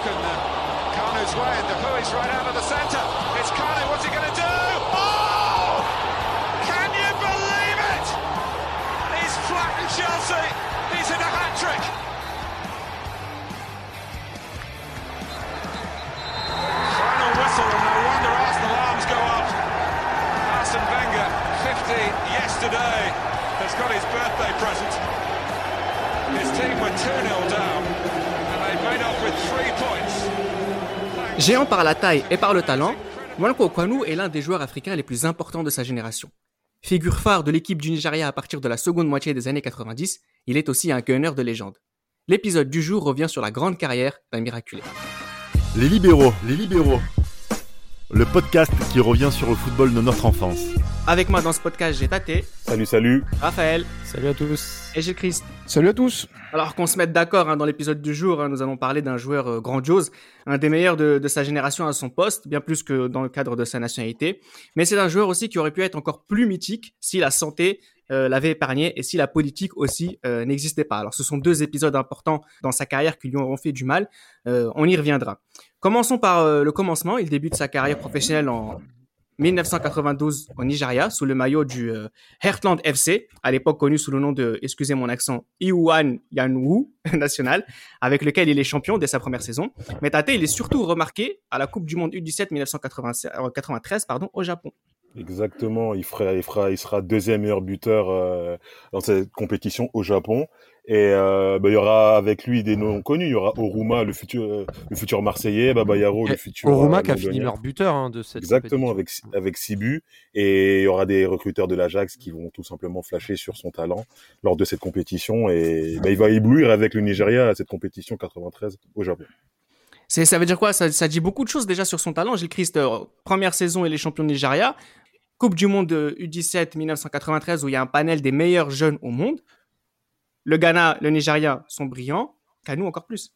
broken uh, Kanu's way, and Dahui's right out of the centre. It's Kanu, what's he going to do? Oh! Can you believe it? He's flattened Chelsea. He's hit a hat trick. Final whistle, and no wonder Arsenal arms go up. Arsene Wenger, 50 yesterday, has got his birthday present. His team were 2-0 down, Géant par la taille et par le talent, Mwanko Kwanu est l'un des joueurs africains les plus importants de sa génération. Figure phare de l'équipe du Nigeria à partir de la seconde moitié des années 90, il est aussi un gunner de légende. L'épisode du jour revient sur la grande carrière d'un miraculé. Les libéraux, les libéraux. Le podcast qui revient sur le football de notre enfance. Avec moi dans ce podcast, j'ai Tate, Salut, salut. Raphaël Salut à tous. et j'ai Christ. Salut à tous. Alors qu'on se mette d'accord hein, dans l'épisode du jour, hein, nous allons parler d'un joueur euh, grandiose, un des meilleurs de, de sa génération à son poste, bien plus que dans le cadre de sa nationalité. Mais c'est un joueur aussi qui aurait pu être encore plus mythique si la santé euh, l'avait épargné et si la politique aussi euh, n'existait pas. Alors ce sont deux épisodes importants dans sa carrière qui lui ont fait du mal. Euh, on y reviendra. Commençons par le commencement. Il débute sa carrière professionnelle en 1992 au Nigeria sous le maillot du Heartland FC, à l'époque connu sous le nom de, excusez mon accent, Iwan Yanwu national, avec lequel il est champion dès sa première saison. Mais Tate, il est surtout remarqué à la Coupe du Monde U17 1993 pardon, au Japon. Exactement, il, fera, il, fera, il sera deuxième meilleur buteur euh, dans cette compétition au Japon. Et euh, bah, il y aura avec lui des noms connus. Il y aura Oruma, le futur, euh, le futur Marseillais, Baba Yaro, le Et futur. Oruma euh, qui a fini leur buteur hein, de cette Exactement, compétition. avec, avec six buts. Et il y aura des recruteurs de l'Ajax qui vont tout simplement flasher sur son talent lors de cette compétition. Et bah, il va éblouir avec le Nigeria à cette compétition 93 au Japon. C'est, ça veut dire quoi? Ça, ça dit beaucoup de choses déjà sur son talent. Gilles Christ, euh, première saison, il est champion de Nigeria. Coupe du Monde euh, U17 1993 où il y a un panel des meilleurs jeunes au monde. Le Ghana, le Nigeria sont brillants. Nous encore plus.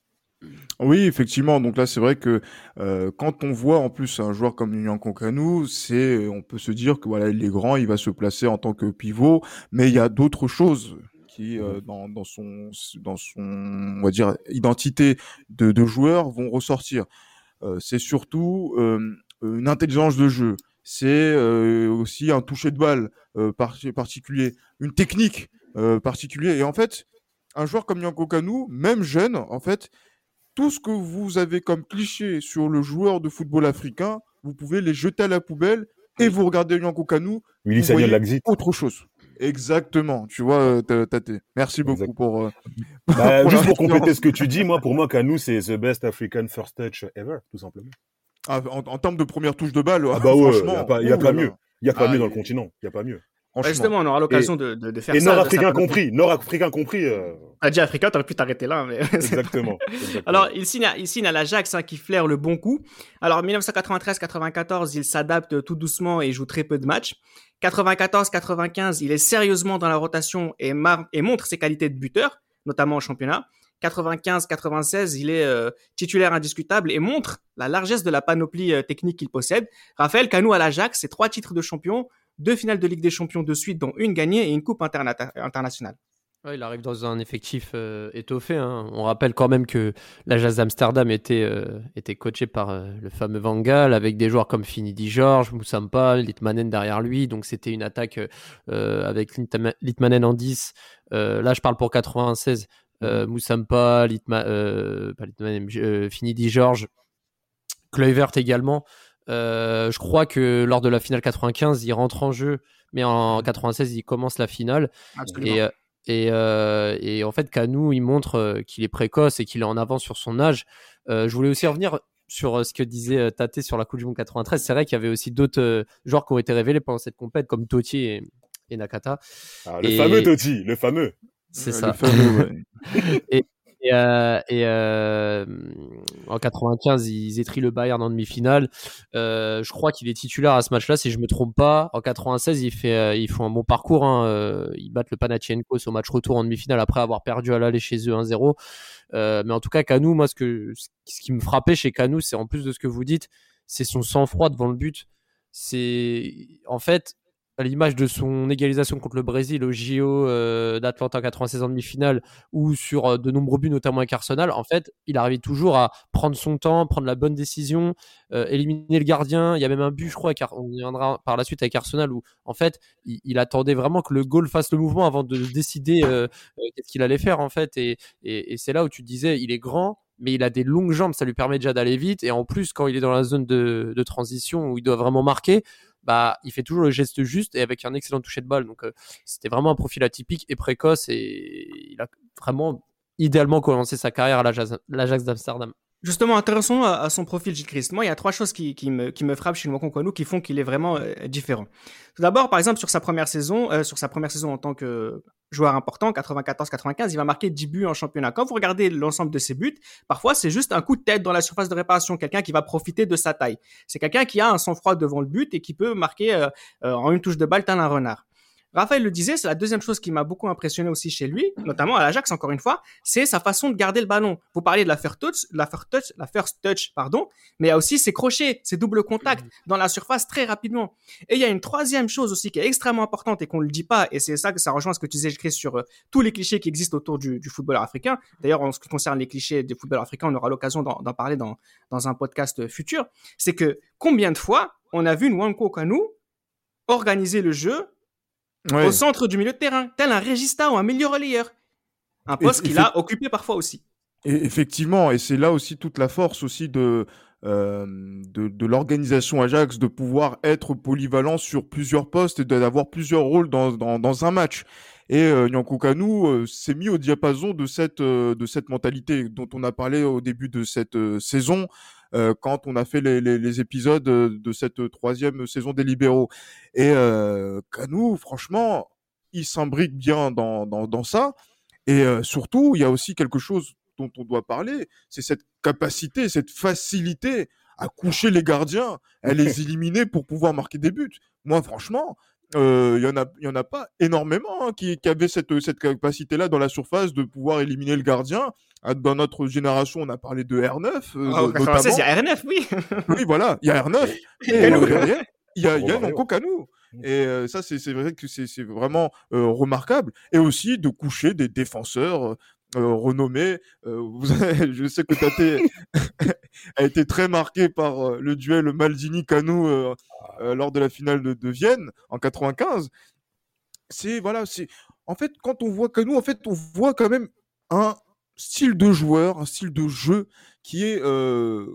Oui, effectivement. Donc là, c'est vrai que euh, quand on voit en plus un joueur comme Nyanko Kanu, c'est, on peut se dire que voilà, il est grand, il va se placer en tant que pivot, mais il y a d'autres choses qui, euh, dans, dans son, dans son, on va dire, identité de, de joueur, vont ressortir. Euh, c'est surtout une intelligence de jeu. C'est euh, aussi un toucher de balle par- particulier, une technique particulière. Et en fait, un joueur comme Nyanko Kanu, même jeune, en fait, tout ce que vous avez comme cliché sur le joueur de football africain, vous pouvez les jeter à la poubelle et vous regardez Nyanko Kanu, Vous voyez autre chose. Exactement, tu vois, euh, T-. Merci beaucoup Exact. pour. euh, Bah, pour juste pour compléter ce que tu dis, moi, pour moi, Kanu, c'est the best African first touch ever, tout simplement. Ah, en, en termes de première touche de balle, Ah bah ouais, franchement, y a pas- y a pas mieux. Il n'y a pas Ah, mieux dans et- le continent. Il n'y a pas mieux. Bah, justement, on aura l'occasion de, de, de faire Et ça. de nord-africain compris. Nord-africain compris. euh, T'as dit africain, t'aurais pu t'arrêter là. Mais exactement. Alors, il signe à, il signe à l'Ajax hein, qui flaire le bon coup. Alors, 1993-94, il s'adapte tout doucement et joue très peu de matchs. 94-95, il est sérieusement dans la rotation et, montre ses qualités de buteur, notamment au championnat. 95-96, il est euh, titulaire indiscutable et montre la largesse de la panoplie euh, technique qu'il possède. Raphaël Canou à l'Ajax, c'est trois titres de champion, deux finales de Ligue des Champions de suite, dont une gagnée et une coupe interna- internationale. Ouais, il arrive dans un effectif euh, étoffé. hein. On rappelle quand même que l'Ajax d'Amsterdam était, euh, était coaché par euh, le fameux Van Gaal avec des joueurs comme Finidi George, Moussampa, Litmanen derrière lui. Donc c'était une attaque euh, avec Litma- Litmanen en 10. Euh, là, je parle pour 96. Euh, Moussampa, Litma, pas Litmanen, Finidi George, Kluivert également. Je crois que lors de la finale 95, il rentre en jeu, mais en 96, il commence la finale. Absolument. Et, et, euh, et en fait, Kanou, il montre euh, qu'il est précoce et qu'il est en avance sur son âge. Euh, je voulais aussi revenir sur euh, ce que disait euh, Tate sur la Coupe du Monde 93. C'est vrai qu'il y avait aussi d'autres joueurs qui ont été révélés pendant cette compète, comme Totti et, et Nakata. Ah, le et- fameux Totti, le fameux. C'est ça. le fameux, ouais. Et, euh, et, euh, en 95, ils étrient le Bayern en demi-finale. Euh, je crois qu'il est titulaire à ce match-là, si je me trompe pas. En 96, il fait, euh, ils font un bon parcours. Hein. Euh, ils battent le Panathinaikos au match retour en demi-finale après avoir perdu à l'aller chez eux 1-0. Euh, mais en tout cas, Kanou, moi, ce, ce qui me frappait chez Kanou, c'est en plus de ce que vous dites, c'est son sang-froid devant le but. C'est en fait, à l'image de son égalisation contre le Brésil au JO euh, d'Atlanta 96 en demi-finale ou sur euh, de nombreux buts, notamment avec Arsenal, en fait, il arrivait toujours à prendre son temps, prendre la bonne décision, euh, éliminer le gardien. Il y a même un but, je crois, car on y viendra par la suite avec Arsenal, où en fait, il, attendait vraiment que le goal fasse le mouvement avant de décider qu'est-ce qu'il allait faire, en fait. Et, c'est là où tu disais, il est grand, mais il a des longues jambes, ça lui permet déjà d'aller vite. Et en plus, quand il est dans la zone de transition où il doit vraiment marquer, bah, il fait toujours le geste juste et avec un excellent toucher de balle. Donc, euh, c'était vraiment un profil atypique et précoce et il a vraiment idéalement commencé sa carrière à l'Ajax d'Amsterdam. Justement, intéressant à, son profil, Gilles Christ. Moi, il y a trois choses qui, me, frappent chez Nwankwo qui font qu'il est vraiment euh, différent. Tout d'abord, par exemple, sur sa première saison, euh, sur sa première saison en tant que joueur important, 94-95, il va marquer 10 buts en championnat. Quand vous regardez l'ensemble de ses buts, parfois c'est juste un coup de tête dans la surface de réparation, quelqu'un qui va profiter de sa taille. C'est quelqu'un qui a un sang-froid devant le but et qui peut marquer euh, en une touche de balle tel un renard. Raphaël le disait, c'est la deuxième chose qui m'a beaucoup impressionné aussi chez lui, notamment à l'Ajax encore une fois, c'est sa façon de garder le ballon. Vous parlez de la first touch, la first touch, la first touch, pardon, mais il y a aussi ses crochets, ses doubles contacts dans la surface très rapidement. Et il y a une troisième chose aussi qui est extrêmement importante et qu'on ne le dit pas, et c'est ça que ça rejoint ce que tu disais, Chris, sur euh, tous les clichés qui existent autour du, du football africain. D'ailleurs, en ce qui concerne les clichés du football africain, on aura l'occasion d'en parler dans, dans un podcast futur. C'est que combien de fois on a vu Nwanko Kanu organiser le jeu au centre du milieu de terrain, tel un régista ou un milieu relayeur. Un poste qu'il a occupé parfois aussi. Et effectivement, et c'est là aussi toute la force aussi de, euh, de, l'organisation Ajax de pouvoir être polyvalent sur plusieurs postes et d'avoir plusieurs rôles dans, dans, un match. Et euh, Kanu euh, s'est mis au diapason de cette, euh, de cette mentalité dont on a parlé au début de cette saison, euh, quand on a fait les, les, les, épisodes de cette troisième saison des libéraux. Et euh, Canou, franchement, il s'imbrique bien dans, dans, dans ça. Et euh, surtout, il y a aussi quelque chose dont on doit parler, c'est cette capacité, cette facilité à coucher les gardiens, à les éliminer pour pouvoir marquer des buts. Moi, franchement, il euh, y en a, y en a pas énormément hein, qui, qui avaient cette, cette capacité-là dans la surface de pouvoir éliminer le gardien. Ah, dans notre génération, on a parlé de R9. Euh, ah, il y a R9, oui. oui, voilà, il y a R9. et euh, il y a, il y a Nonko Kanou. Et euh, ça, c'est vrai que c'est vraiment euh, remarquable. Et aussi de coucher des défenseurs euh, renommés. Vous je sais que Tate a été très marqué par le duel Maldini-Canou lors de la finale de, de Vienne en 95. C'est voilà, c'est en fait quand on voit Canou, en fait on voit quand même un style de joueur, un style de jeu qui est euh,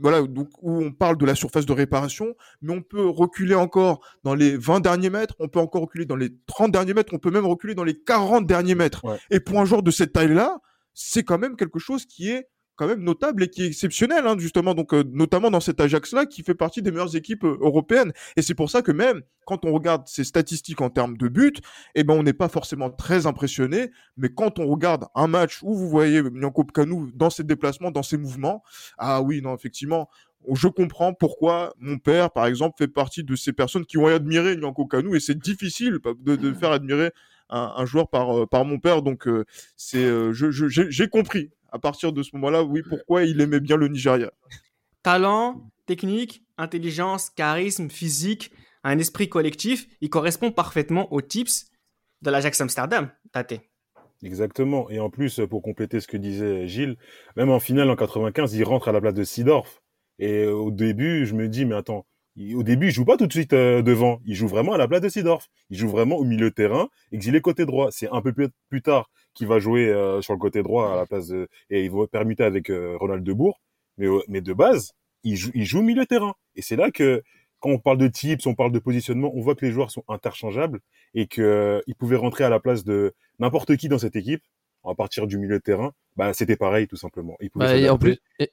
voilà donc où on parle de la surface de réparation, mais on peut reculer encore dans les 20 derniers mètres, on peut encore reculer dans les 30 derniers mètres, on peut même reculer dans les 40 derniers mètres. Et pour un joueur de cette taille-là, c'est quand même quelque chose qui est quand même notable et qui est exceptionnel, hein, justement, donc euh, notamment dans cet Ajax-là, qui fait partie des meilleures équipes euh, européennes. Et c'est pour ça que même quand on regarde ses statistiques en termes de buts, eh ben on n'est pas forcément très impressionné. Mais quand on regarde un match où vous voyez Nyanko Kanou dans ses déplacements, dans ses mouvements, ah oui, non, effectivement, je comprends pourquoi mon père, par exemple, fait partie de ces personnes qui ont admiré Nyanko Kanou et c'est difficile de, de, faire admirer un, un, joueur par, euh, par mon père. Donc, c'est, j'ai compris à partir de ce moment-là, oui, pourquoi il aimait bien le Nigeria. Talent, technique, intelligence, charisme, physique, un esprit collectif, il correspond parfaitement aux tips de l'Ajax Amsterdam, Tate. Exactement. Et en plus, pour compléter ce que disait Gilles, même en finale en 95, il rentre à la place de Sidorf. Et au début, je me dis, mais attends, au début, il joue pas tout de suite euh, devant. Il joue vraiment à la place de Sidorf. Il joue vraiment au milieu de terrain, exilé côté droit. C'est un peu plus, plus tard qui va jouer euh, sur le côté droit à la place de et il va permuter avec euh, Ronald Debourg. Mais euh, mais de base, il joue il joue milieu terrain et c'est là que quand on parle de tips, on parle de positionnement, on voit que les joueurs sont interchangeables et que ils pouvaient rentrer à la place de n'importe qui dans cette équipe à partir du milieu de terrain. Bah c'était pareil tout simplement. Bah, et en plus et,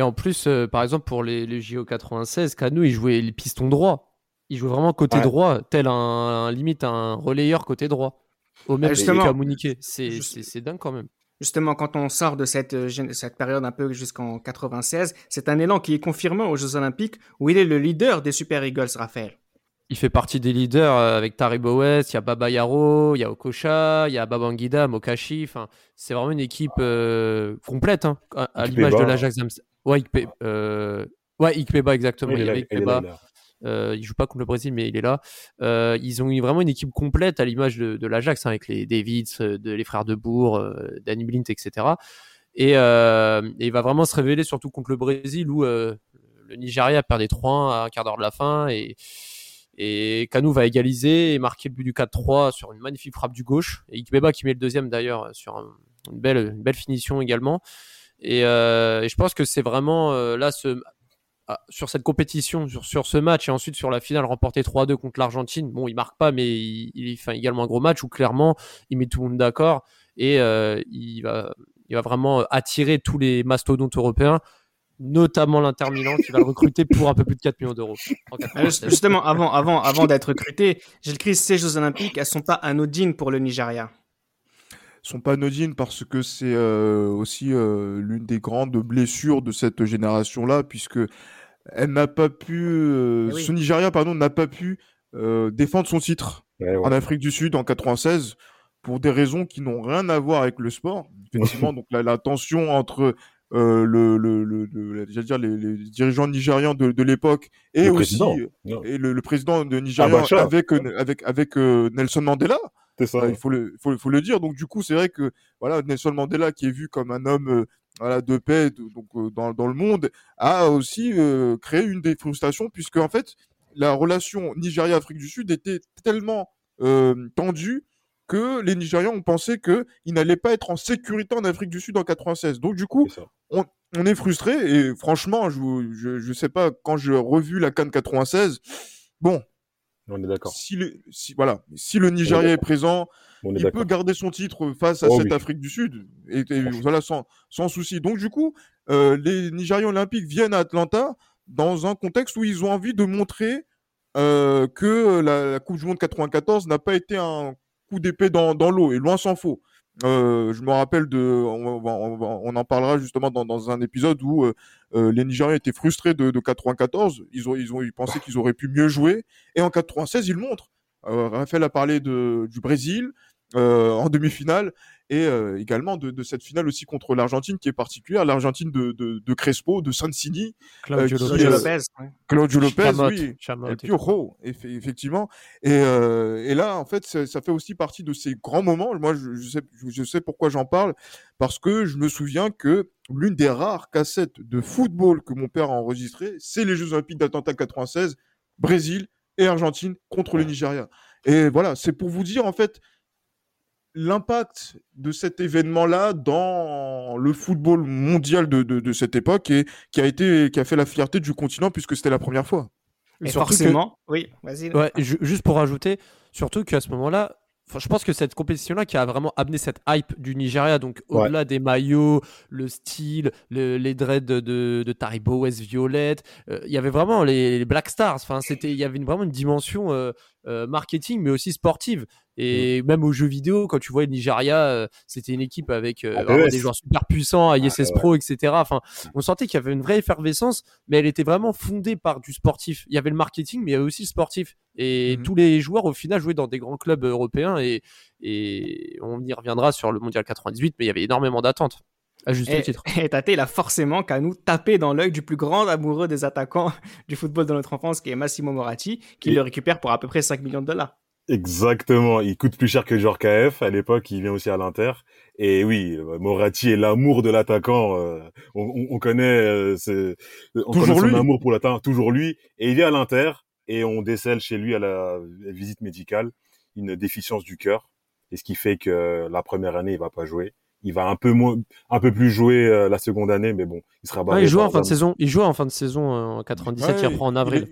en plus par exemple pour les, les JO 96, Cano il jouait le piston droit. Il jouait vraiment côté droit, tel un, un limite un relayeur côté droit. Au même justement, C'est dingue quand même. Justement, quand on sort de cette, euh, cette période un peu jusqu'en 96, c'est un élan qui est confirmé aux Jeux Olympiques où il est le leader des Super Eagles, Raphaël. Il fait partie des leaders euh, avec Taribo West, il y a Baba Yaro, il y a Okocha, il y a Babangida, Mokashi. C'est vraiment une équipe euh, complète hein, à, l'image de l'Ajax Ouais, Ikpe, euh, ouais, Ikpeba exactement. Il. Euh, il joue pas contre le Brésil, mais il est là. Ils ont eu vraiment une équipe complète à l'image de, de l'Ajax, hein, avec les Davids, de, les frères de Bourg, Danny Blint, etc. Et, et, il va vraiment se révéler, surtout contre le Brésil, où le Nigeria perdait 3-1 à un quart d'heure de la fin. Et, et Kanou va égaliser et marquer le but du 4-3 sur une magnifique frappe du gauche. Et Ikbeba qui met le deuxième d'ailleurs sur une, belle, une belle finition également. Et, euh, et je pense que c'est vraiment euh, là ce, ah, sur cette compétition, sur, sur ce match et ensuite sur la finale remportée 3-2 contre l'Argentine. Bon, il marque pas, mais il, il, fait également un gros match où clairement il met tout le monde d'accord et euh, il, va, il va vraiment attirer tous les mastodontes européens notamment l'Inter Milan qui va le recruter pour un peu plus de 4 millions d'euros. Justement, avant, avant, avant d'être recruté, Gilles Christ, ces Jeux Olympiques, elles sont pas anodines pour le Nigeria sont pas anodines parce que c'est euh, aussi euh, l'une des grandes blessures de cette génération-là, puisque elle n'a pas pu, euh, eh ce Nigeria, pardon, n'a pas pu défendre son titre en Afrique du Sud en 96 pour des raisons qui n'ont rien à voir avec le sport. Effectivement, donc la, la tension entre euh, le, le, le, dire les, les, dirigeants nigérians de, de l'époque et aussi et le, président de Nigeria avec avec avec Nelson Mandela. Ça. il faut le faut, faut, le dire. Donc du coup, c'est vrai que voilà Nelson Mandela qui est vu comme un homme euh, voilà de paix donc euh, dans, dans le monde a aussi créé une des frustrations puisque en fait la relation Nigeria-Afrique du Sud était tellement tendue que les Nigérians ont pensé qu'ils n'allaient pas être en sécurité en Afrique du Sud en 96. Donc du coup, on, est frustré et franchement, je, je, sais pas quand j'ai revu la Cannes 96, bon, on est d'accord. Si le si, voilà, si le Nigeria est, présent, il peut garder son titre face à oh cette Afrique du Sud et, voilà sans sans souci. Donc du coup, euh, les Nigérians olympiques viennent à Atlanta dans un contexte où ils ont envie de montrer euh, que la, la Coupe du Monde 94 n'a pas été un coup d'épée dans, l'eau, et loin s'en faut. Euh, je me rappelle de, on, en parlera justement dans, un épisode où euh, euh les Nigériens étaient frustrés de, de 94. Ils ont, ils ont, ils pensaient qu'ils auraient pu mieux jouer. Et en 96, ils montrent. Euh, Raphaël a parlé du Brésil en demi-finale et euh, également de, de, cette finale aussi contre l'Argentine qui est particulière, l'Argentine de, de, de, Crespo, de Sansini, Claudio euh, Lopez, Claudio Lopez, oui, et effectivement. Et, euh, et là, en fait, ça, fait aussi partie de ces grands moments. Moi, je, je sais, je sais pourquoi j'en parle, parce que je me souviens que l'une des rares cassettes de football que mon père a enregistrées, c'est les Jeux Olympiques d'Atlanta 96, Brésil et Argentine contre le Nigeria. Et voilà, c'est pour vous dire en fait l'impact de cet événement-là dans le football mondial de, de, de, cette époque et qui a été qui a fait la fierté du continent puisque c'était la première fois. Et forcément, oui, vas-y. Ouais, juste pour rajouter, surtout qu'à ce moment-là, je pense que cette compétition-là qui a vraiment amené cette hype du Nigeria, donc au-delà des maillots, le style, les dreads de, de, Taribo West Violette, euh, il y avait vraiment les, Black Stars. Enfin, c'était, il y avait une, vraiment une dimension euh, euh, marketing, mais aussi sportive. Et mm. même aux jeux vidéo, quand tu vois le Nigeria, euh, c'était une équipe avec euh, ah, des joueurs super puissants, ISS Pro, etc. Enfin, on sentait qu'il y avait une vraie effervescence, mais elle était vraiment fondée par du sportif. Il y avait le marketing, mais il y avait aussi le sportif. Et mm-hmm. tous les joueurs, au final, jouaient dans des grands clubs européens. Et, et on y reviendra sur le Mondial 98, mais il y avait énormément d'attentes. À juste et, titre. Et Tate, il a forcément qu'à nous taper dans l'œil du plus grand amoureux des attaquants du football de notre enfance, qui est Massimo Moratti, qui le récupère pour à peu près 5 millions de dollars. Exactement, il coûte plus cher que Georges KF à l'époque, il vient aussi à l'Inter. Et oui, Moratti est l'amour de l'attaquant. Euh, on, on, connaît, euh, on toujours connaît son amour pour l'attaquant, toujours lui. Et il vient à l'Inter et on décèle chez lui à la, visite médicale une déficience du cœur. Et ce qui fait que la première année, il va pas jouer. Il va un peu moins, un peu plus jouer euh, la seconde année, mais bon, il sera. Ouais, il joue en fin de saison. Il joue en fin de saison en 97. il reprend en avril.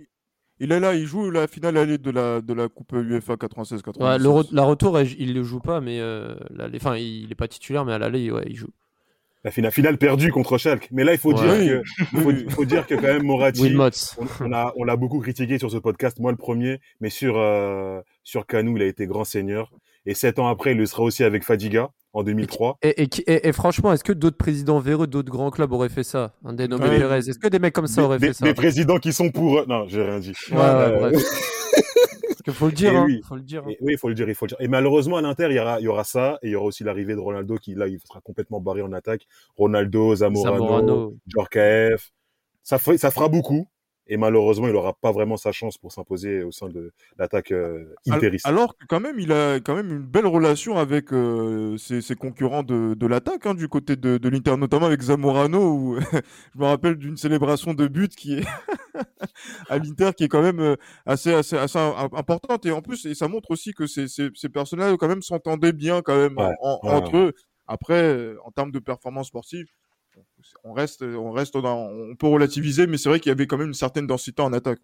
Il est là, il joue la finale allée de la, de la Coupe UEFA 96-97. Ouais, la retour, il ne le joue pas, mais euh, enfin, il n'est pas titulaire, mais à l'aller, ouais, il joue. La finale, finale perdue contre Schalke. Mais là, il faut, dire, que, faut, faut, dire que quand même Moratti, on, on, a, on l'a beaucoup critiqué sur ce podcast, moi le premier, mais sur, euh, sur Canou, il a été grand seigneur. Et sept ans après, il le sera aussi avec Fadiga en 2003. Et, et, et, franchement, est-ce que d'autres présidents véreux d'autres grands clubs auraient fait ça? Un dénommé Perez. Est-ce que des mecs comme ça auraient fait ça? Des présidents qui sont pour. Non, j'ai rien dit. Ouais, euh... ouais, faut le dire. Hein. Oui. Faut le dire. Hein. oui, il faut le dire. Il faut le dire. Et malheureusement, à l'Inter, il y aura, il y aura ça. Et il y aura aussi l'arrivée de Ronaldo qui, là, il sera complètement barré en attaque. Ronaldo, Zamorano, Zamorano. Djorkaeff. Ça, ça fera beaucoup. Et malheureusement, il n'aura pas vraiment sa chance pour s'imposer au sein de l'attaque euh, interiste. Alors que quand même, il a quand même une belle relation avec euh, ses, ses, concurrents de, de l'attaque hein, du côté de, de l'Inter, notamment avec Zamorano. Où je me rappelle d'une célébration de but qui est à l'Inter qui est quand même euh, assez, assez, assez importante. Et en plus, et ça montre aussi que ces, ces, ces personnages quand même s'entendaient bien quand même Ouais, en- ouais, entre eux. Après, euh, en termes de performance sportive, on reste, on reste dans, on peut relativiser, mais c'est vrai qu'il y avait quand même une certaine densité en attaque.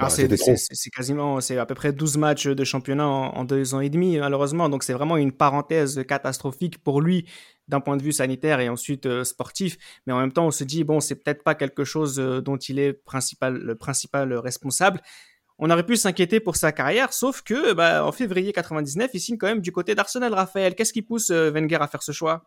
Ah, c'est quasiment, c'est à peu près 12 matchs de championnat en, en deux ans et demi, malheureusement. Donc, c'est vraiment une parenthèse catastrophique pour lui d'un point de vue sanitaire et ensuite euh, sportif. Mais en même temps, on se dit, bon, c'est peut-être pas quelque chose euh, dont il est principal, le principal responsable. On aurait pu s'inquiéter pour sa carrière, sauf que bah, en février 99, il signe quand même du côté d'Arsenal, Raphaël. Qu'est-ce qui pousse euh, Wenger à faire ce choix?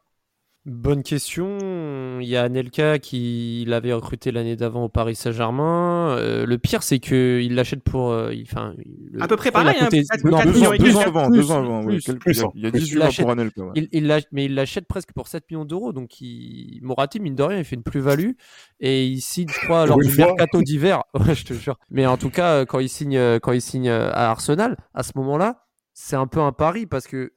Bonne question. Il y a Anelka qui l'avait recruté l'année d'avant au Paris Saint-Germain. Euh, le pire, c'est qu'il l'achète pour. euh, il- enfin, le- À peu près il a pareil, hein, coûté- non, deux, ans, deux ans avant, plus, deux ans avant, oui, plus, quelques- plus, il y a- hein, il y a plus. 18 Il mois l'achète- pour Anelka. ouais. Il, il l'a- mais il l'achète presque pour 7 millions d'euros, donc il, Moratti, mine de rien, il fait une plus-value. Et il signe, je crois, lors du mercato d'hiver. Ouais, je te jure. Mais en tout cas, euh, quand il signe, quand il signe à Arsenal, à ce moment-là, c'est un peu un pari parce que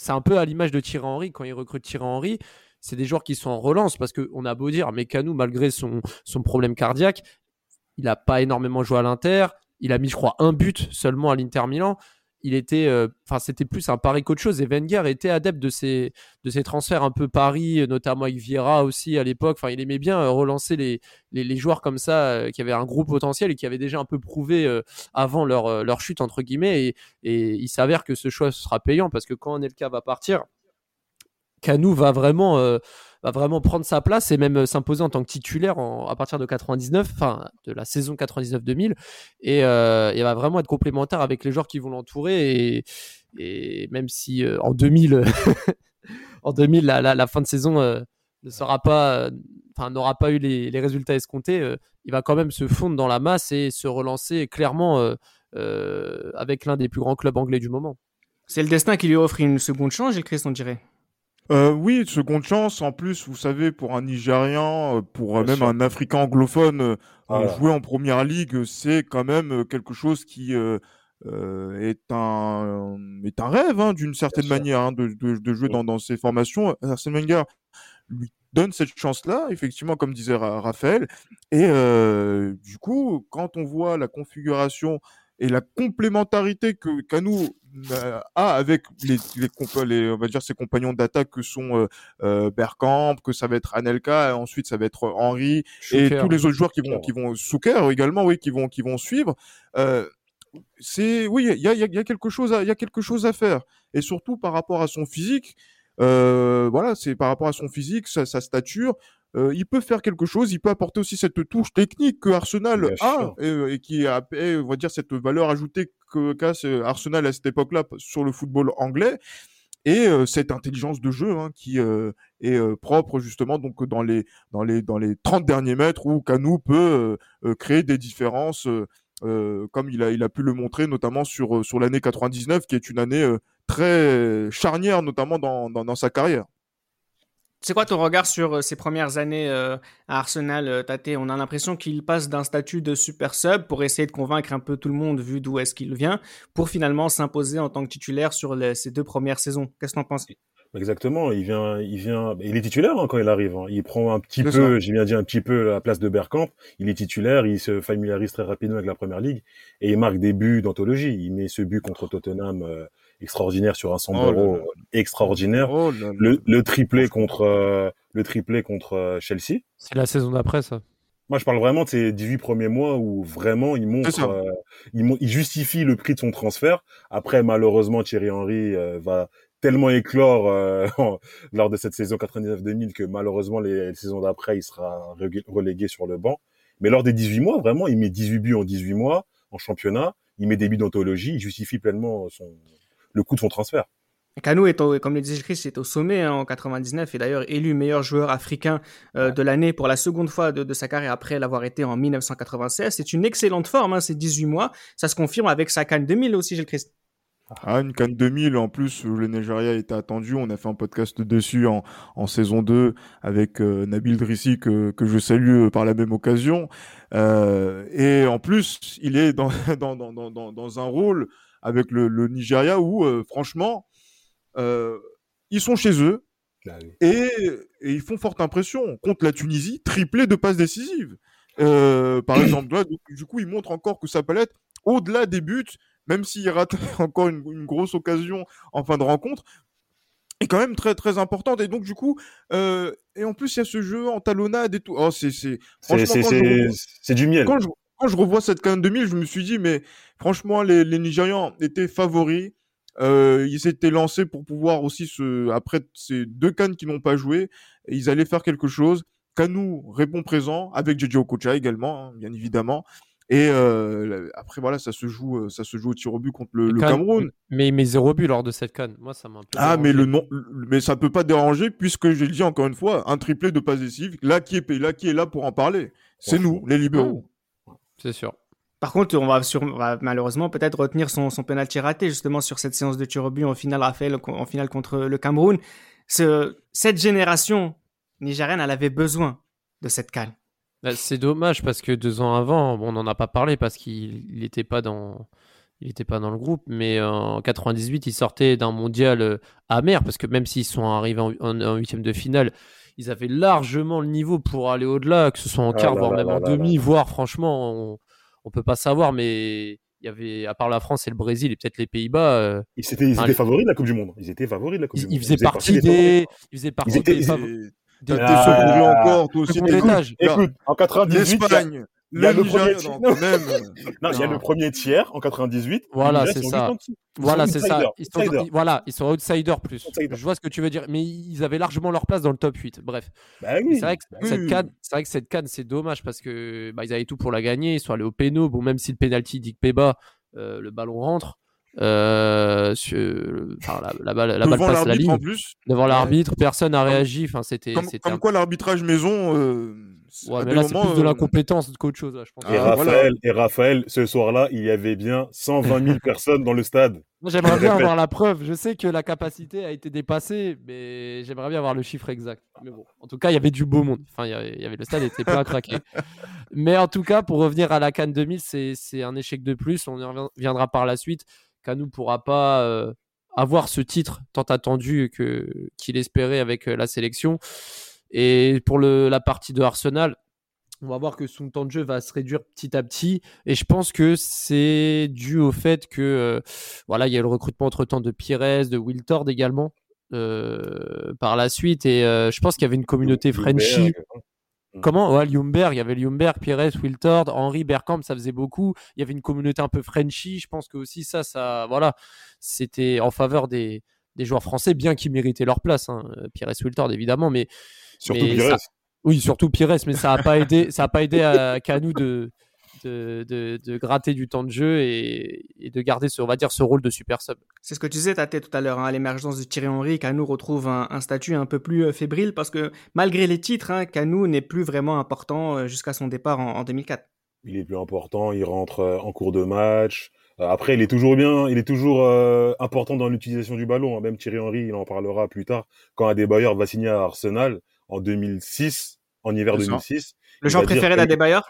c'est un peu à l'image de Thierry Henry. Quand il recrute Thierry Henry, c'est des joueurs qui sont en relance parce qu'on a beau dire, mais Canou, malgré son, son problème cardiaque, il n'a pas énormément joué à l'Inter. Il a mis, je crois, un but seulement à l'Inter Milan. Il était, euh, enfin, c'était plus un pari qu'autre chose. Et Wenger était adepte de ces, de ces transferts un peu paris, euh, notamment avec Vieira aussi à l'époque. Enfin, il aimait bien euh, relancer les, les, joueurs comme ça qui avaient un gros potentiel et qui avaient déjà un peu prouvé avant leur, leur chute entre guillemets. Et, et il s'avère que ce choix sera payant parce que quand Anelka va partir, Canou va vraiment, euh, va vraiment prendre sa place et même euh, s'imposer en tant que titulaire à partir de 99, enfin de la saison 99-2000, et euh, il va vraiment être complémentaire avec les joueurs qui vont l'entourer. Et, même si euh, en 2000, en 2000 la, la- fin de saison euh, ne sera pas, euh, enfin n'aura pas eu les, résultats escomptés, euh, il va quand même se fondre dans la masse et se relancer clairement euh, euh, avec l'un des plus grands clubs anglais du moment. C'est le destin qui lui offre une seconde chance, Gilles Christ, on dirait. Euh, oui, seconde chance. En plus, vous savez, pour un Nigérian, euh, pour euh, Bien même sûr. un Africain anglophone, euh, Voilà. jouer en première ligue, c'est quand même quelque chose qui euh, est un est un rêve hein, d'une certaine manière hein, de, de, de jouer dans, dans ces formations. Arsène Wenger lui donne cette chance-là, effectivement, comme disait Ra- Raphaël. Et euh, du coup, quand on voit la configuration et la complémentarité que Kanou euh, a avec les, les, les- on va dire ses compagnons d'attaque que sont euh, euh, Bergkamp, que ça va être Anelka, et ensuite ça va être Henry et Schuker. tous les autres joueurs qui vont qui vont Souker également, oui, qui vont qui vont suivre. Euh, c'est oui, il y a, y, a, y a quelque chose à il y a quelque chose à faire et surtout par rapport à son physique. Euh, voilà, c'est par rapport à son physique, sa, sa stature. Euh, il peut faire quelque chose, il peut apporter aussi cette touche technique que Arsenal Bien a sûr. et, et qui a, et, on va dire, cette valeur ajoutée que qu'a Arsenal à cette époque-là sur le football anglais et euh, cette intelligence de jeu hein, qui euh, est euh, propre justement donc dans les dans les dans les 30 derniers mètres où Canou peut euh, euh, créer des différences euh, euh, comme il a il a pu le montrer notamment sur euh, sur l'année 99 qui est une année euh, très charnière notamment dans, dans dans sa carrière. C'est quoi ton regard sur euh, ses premières années euh, à Arsenal, euh, Tate? On a l'impression qu'il passe d'un statut de super sub pour essayer de convaincre un peu tout le monde vu d'où est-ce qu'il vient, pour finalement s'imposer en tant que titulaire sur les, ses deux premières saisons. Qu'est-ce que t'en penses? Exactement, il vient, il vient, il est titulaire hein, quand il arrive. hein. Il prend un petit peu, j'ai bien dit un petit peu la place de Bergkamp. Il est titulaire, il se familiarise très rapidement avec la première ligue et il marque des buts d'anthologie. Il met ce but contre Tottenham euh, extraordinaire sur un sombrero Oh là là. extraordinaire. Oh là là. Le, le triplé contre euh, le triplé contre euh, Chelsea. C'est la saison d'après ça. Moi, je parle vraiment de ces 18 premiers mois où vraiment il montre, euh, il, il justifie le prix de son transfert. Après, malheureusement, Thierry Henry euh, va tellement éclore euh, lors de cette saison 99-2000 que malheureusement, les, les saisons d'après, il sera relégué- relégué sur le banc. Mais lors des 18 mois, vraiment, il met 18 buts en 18 mois en championnat. Il met des buts d'anthologie. Il justifie pleinement son, le coût de son transfert. Kanou est, au, comme le disait Chris, est au sommet hein, en 99 et d'ailleurs élu meilleur joueur africain euh, de l'année pour la seconde fois de, de sa carrière après l'avoir été en 1996. C'est une excellente forme, hein, ces 18 mois. Ça se confirme avec sa Cannes 2000 aussi, Gilles Christ. Ah, une Cannes 2000, en plus, le Nigeria était attendu. On a fait un podcast dessus en, en saison 2 avec euh, Nabil Drissi, que, que je salue par la même occasion. Euh, et en plus, il est dans, dans, dans, dans, dans un rôle avec le, le Nigeria où, euh, franchement, euh, ils sont chez eux Bah et, et ils font forte impression. Contre la Tunisie, triplé de passes décisives. Euh, par exemple, là, donc, du coup, il montre encore que sa palette, au-delà des buts, même s'il rate encore une, une grosse occasion en fin de rencontre, est quand même très très importante. Et donc, du coup, et en plus, il y a ce jeu en talonnade et tout. Oh, c'est, franchement, C'est du miel. quand je, quand je revois cette Cannes 2000, je me suis dit, mais franchement, les, les Nigérians étaient favoris. Euh, ils s'étaient lancés pour pouvoir aussi se, après ces deux cannes qui n'ont pas joué, ils allaient faire quelque chose. Kanou répond présent avec JJ Okocha également, hein, bien évidemment. Et euh, après voilà, ça se joue, euh, ça se joue au tir au but contre le, le Cannes- Cameroun. Mais il met zéro but lors de cette canne. Moi, ça m'a un peu. Ah, mais le nom, mais ça peut pas déranger puisque j'ai dit encore une fois, un triplé de passes décisives. Là qui est, là qui est là pour en parler, c'est nous, les libéraux. C'est sûr. Par contre, on va, sur- on va malheureusement peut-être retenir son, son penalty raté justement sur cette séance de tir au but en finale, Raphaël, en finale contre le Cameroun. Ce, cette génération nigérienne, elle avait besoin de cette canne. Bah, c'est dommage parce que deux ans avant, bon, on n'en a pas parlé parce qu'il n'était pas dans. Il n'était pas dans le groupe, mais en 98, il sortait d'un mondial euh, amer parce que même s'ils sont arrivés en, en- en huitième de finale, ils avaient largement le niveau pour aller au-delà, que ce soit en Ah quart, là voire là même là en là demi, voire franchement, on, on peut pas savoir, mais il y avait, à part la France et le Brésil et peut-être les Pays-Bas, euh, Ils étaient, ils étaient les- favoris de la Coupe du Monde. Ils étaient favoris de la Coupe ils, du Monde. ils faisaient partie des, ils faisaient partie étaient- des, ils des- Ah, encore, toi aussi. étage. Écoute, en 98, il y a- L'Espagne, il y a le premier tiers. non, quand même. non, il y a Non. le premier tiers en 98. Voilà, c'est ça. Voilà, sont c'est ça. outsiders, Ils sont, ils- voilà, ils sont outsiders plus. Je vois ce que tu veux dire, mais ils avaient largement leur place dans le top 8. Bref, Bah Et oui. c'est vrai que Bah oui, c'est vrai que cette canne, c'est dommage parce que bah, ils avaient tout pour la gagner. Ils sont allés au péno. Bon, même si le penalty dit que Peba, euh, le ballon rentre. Euh, enfin, la, la balle, la balle Devant passe la l'arbitre ligne en plus. devant Ouais. l'arbitre. Personne n'a réagi. Enfin, c'était, Comme, c'était comme un- quoi l'arbitrage maison. Euh, Ouais, mais là, c'est plus de euh, l'incompétence qu'autre chose. Là, je pense. Et, Ah, Raphaël, et Raphaël, ce soir-là, il y avait bien 120 000 personnes dans le stade. J'aimerais bien avoir la preuve. Je sais que la capacité a été dépassée, mais j'aimerais bien avoir le chiffre exact. Mais bon, en tout cas, il y avait du beau monde. Enfin, il y avait, il y avait- le stade était plein à craquer. Mais en tout cas, pour revenir à la Cannes 2000, c'est c'est un échec de plus. On y reviendra par la suite. Canou pourra pas euh, avoir ce titre tant attendu que qu'il espérait avec euh, la sélection. Et pour le, la partie de Arsenal, on va voir que son temps de jeu va se réduire petit à petit. Et je pense que c'est dû au fait que euh, voilà, il y a le recrutement entre temps de Pires, de Wiltord également euh, par la suite. Et euh, je pense qu'il y avait une communauté Frenchie. Mm. Comment Ouais, Ljungberg, il y avait Ljungberg, Pires, Wiltord, Henri, Bergkamp, ça faisait beaucoup. Il y avait une communauté un peu Frenchy. Je pense que aussi ça, ça, voilà, c'était en faveur des, des joueurs français, bien qu'ils méritaient leur place. Hein. Pires, Wiltord, évidemment, mais Surtout mais Pires. ça- oui, surtout Pires, mais ça n'a pas aidé, ça a pas aidé à Canou de, de, de, de gratter du temps de jeu et, et de garder ce, on va dire, ce rôle de super sub. C'est ce que tu disais, Tate, tout à l'heure, hein, à l'émergence de Thierry Henry, Canou retrouve un, un statut un peu plus euh, fébrile parce que malgré les titres, hein, Canou n'est plus vraiment important euh, jusqu'à son départ en, en 2004. Il est plus important, il rentre euh, en cours de match. Après, il est toujours bien, il est toujours euh, important dans l'utilisation du ballon. hein. Même Thierry Henry, il en parlera plus tard, quand Adebayor va signer à Arsenal en 2006, en hiver C'est ça. 2006. Le dire préféré que- d'Adebayor